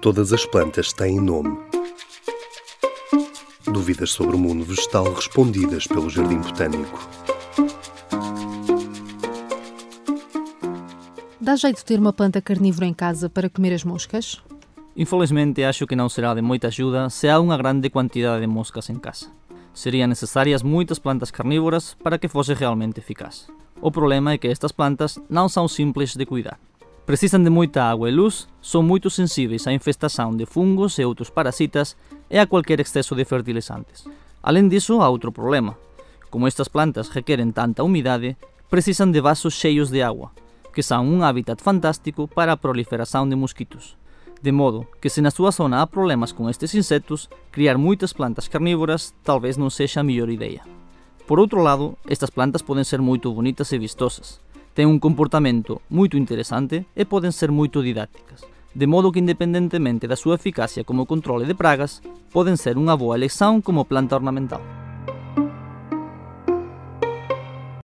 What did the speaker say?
Todas as plantas têm nome. Dúvidas sobre o mundo vegetal respondidas pelo Jardim Botânico. Dá jeito de ter uma planta carnívora em casa para comer as moscas? Infelizmente, acho que não será de moita ajuda se há unha grande quantidade de moscas en casa. Serían necesarias moitas plantas carnívoras para que fose realmente eficaz. O problema é que estas plantas non son simples de cuidar. Precisan de moita agua e luz, son moito sensíveis á infestación de fungos e outros parasitas e a cualquier exceso de fertilizantes. Alén diso, há outro problema. Como estas plantas requeren tanta umidade, precisan de vasos cheios de agua, que son un hábitat fantástico para a proliferación de mosquitos. De modo que se na súa zona há problemas con estes insectos, criar moitas plantas carnívoras talvez non sexa a mellor idea. Por outro lado, estas plantas poden ser moito bonitas e vistosas, ten un comportamento moito interesante e poden ser moito didácticas, de modo que independentemente da súa eficacia como controle de pragas, poden ser unha boa elección como planta ornamental.